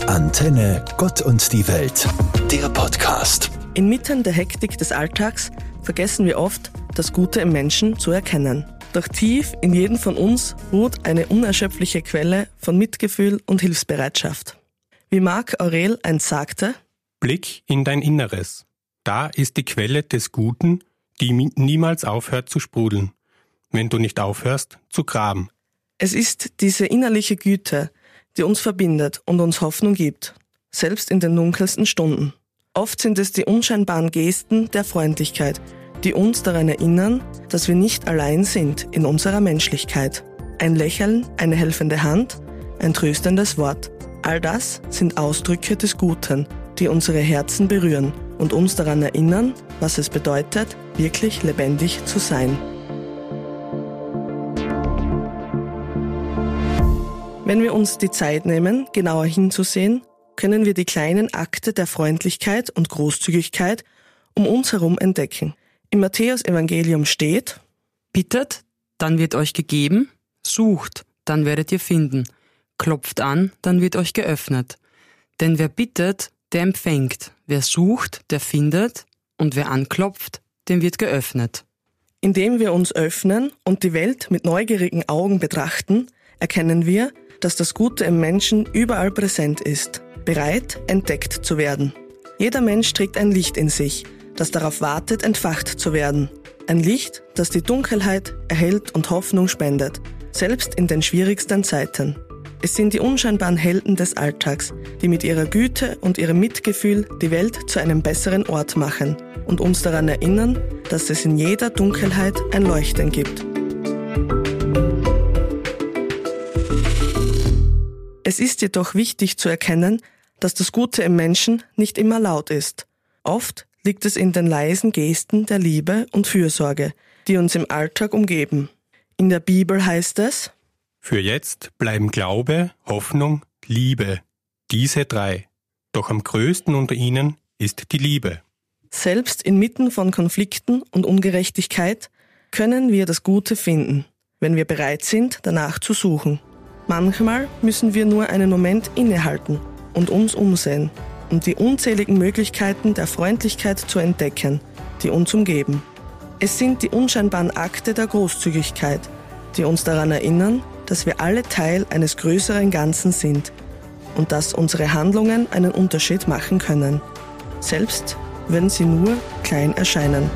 Antenne Gott und die Welt, der Podcast. Inmitten der Hektik des Alltags vergessen wir oft, das Gute im Menschen zu erkennen. Doch tief in jedem von uns ruht eine unerschöpfliche Quelle von Mitgefühl und Hilfsbereitschaft. Wie Marc Aurel einst sagte, Blick in dein Inneres. Da ist die Quelle des Guten, die niemals aufhört zu sprudeln, wenn du nicht aufhörst zu graben. Es ist diese innerliche Güte, die uns verbindet und uns Hoffnung gibt, selbst in den dunkelsten Stunden. Oft sind es die unscheinbaren Gesten der Freundlichkeit, die uns daran erinnern, dass wir nicht allein sind in unserer Menschlichkeit. Ein Lächeln, eine helfende Hand, ein tröstendes Wort. All das sind Ausdrücke des Guten, die unsere Herzen berühren und uns daran erinnern, was es bedeutet, wirklich lebendig zu sein. Wenn wir uns die Zeit nehmen, genauer hinzusehen, können wir die kleinen Akte der Freundlichkeit und Großzügigkeit um uns herum entdecken. Im Matthäus-Evangelium steht, Bittet, dann wird euch gegeben, sucht, dann werdet ihr finden, klopft an, dann wird euch geöffnet. Denn wer bittet, der empfängt, wer sucht, der findet, und wer anklopft, dem wird geöffnet. Indem wir uns öffnen und die Welt mit neugierigen Augen betrachten, erkennen wir, dass das Gute im Menschen überall präsent ist, bereit, entdeckt zu werden. Jeder Mensch trägt ein Licht in sich, das darauf wartet, entfacht zu werden. Ein Licht, das die Dunkelheit erhält und Hoffnung spendet, selbst in den schwierigsten Zeiten. Es sind die unscheinbaren Helden des Alltags, die mit ihrer Güte und ihrem Mitgefühl die Welt zu einem besseren Ort machen und uns daran erinnern, dass es in jeder Dunkelheit ein Leuchten gibt. Es ist jedoch wichtig zu erkennen, dass das Gute im Menschen nicht immer laut ist. Oft liegt es in den leisen Gesten der Liebe und Fürsorge, die uns im Alltag umgeben. In der Bibel heißt es, Für jetzt bleiben Glaube, Hoffnung, Liebe, diese drei. Doch am größten unter ihnen ist die Liebe. Selbst inmitten von Konflikten und Ungerechtigkeit können wir das Gute finden, wenn wir bereit sind, danach zu suchen. Manchmal müssen wir nur einen Moment innehalten und uns umsehen, um die unzähligen Möglichkeiten der Freundlichkeit zu entdecken, die uns umgeben. Es sind die unscheinbaren Akte der Großzügigkeit, die uns daran erinnern, dass wir alle Teil eines größeren Ganzen sind und dass unsere Handlungen einen Unterschied machen können, selbst wenn sie nur klein erscheinen.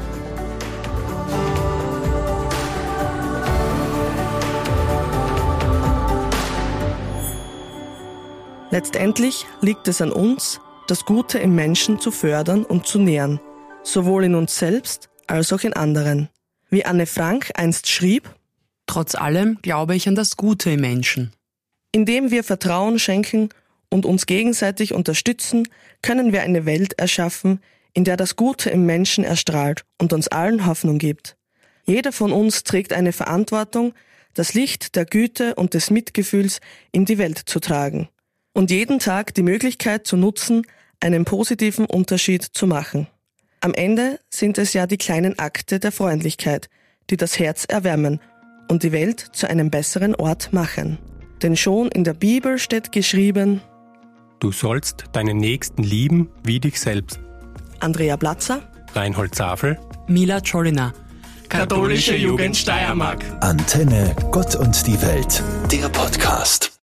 Letztendlich liegt es an uns, das Gute im Menschen zu fördern und zu nähern, sowohl in uns selbst als auch in anderen. Wie Anne Frank einst schrieb, Trotz allem glaube ich an das Gute im Menschen. Indem wir Vertrauen schenken und uns gegenseitig unterstützen, können wir eine Welt erschaffen, in der das Gute im Menschen erstrahlt und uns allen Hoffnung gibt. Jeder von uns trägt eine Verantwortung, das Licht der Güte und des Mitgefühls in die Welt zu tragen und jeden Tag die Möglichkeit zu nutzen, einen positiven Unterschied zu machen. Am Ende sind es ja die kleinen Akte der Freundlichkeit, die das Herz erwärmen und die Welt zu einem besseren Ort machen. Denn schon in der Bibel steht geschrieben, Du sollst deinen Nächsten lieben wie dich selbst. Andrea Platzer, Reinhold Zafel, Mila Czolina. Katholische Jugend Steiermark. Antenne Gott und die Welt, der Podcast.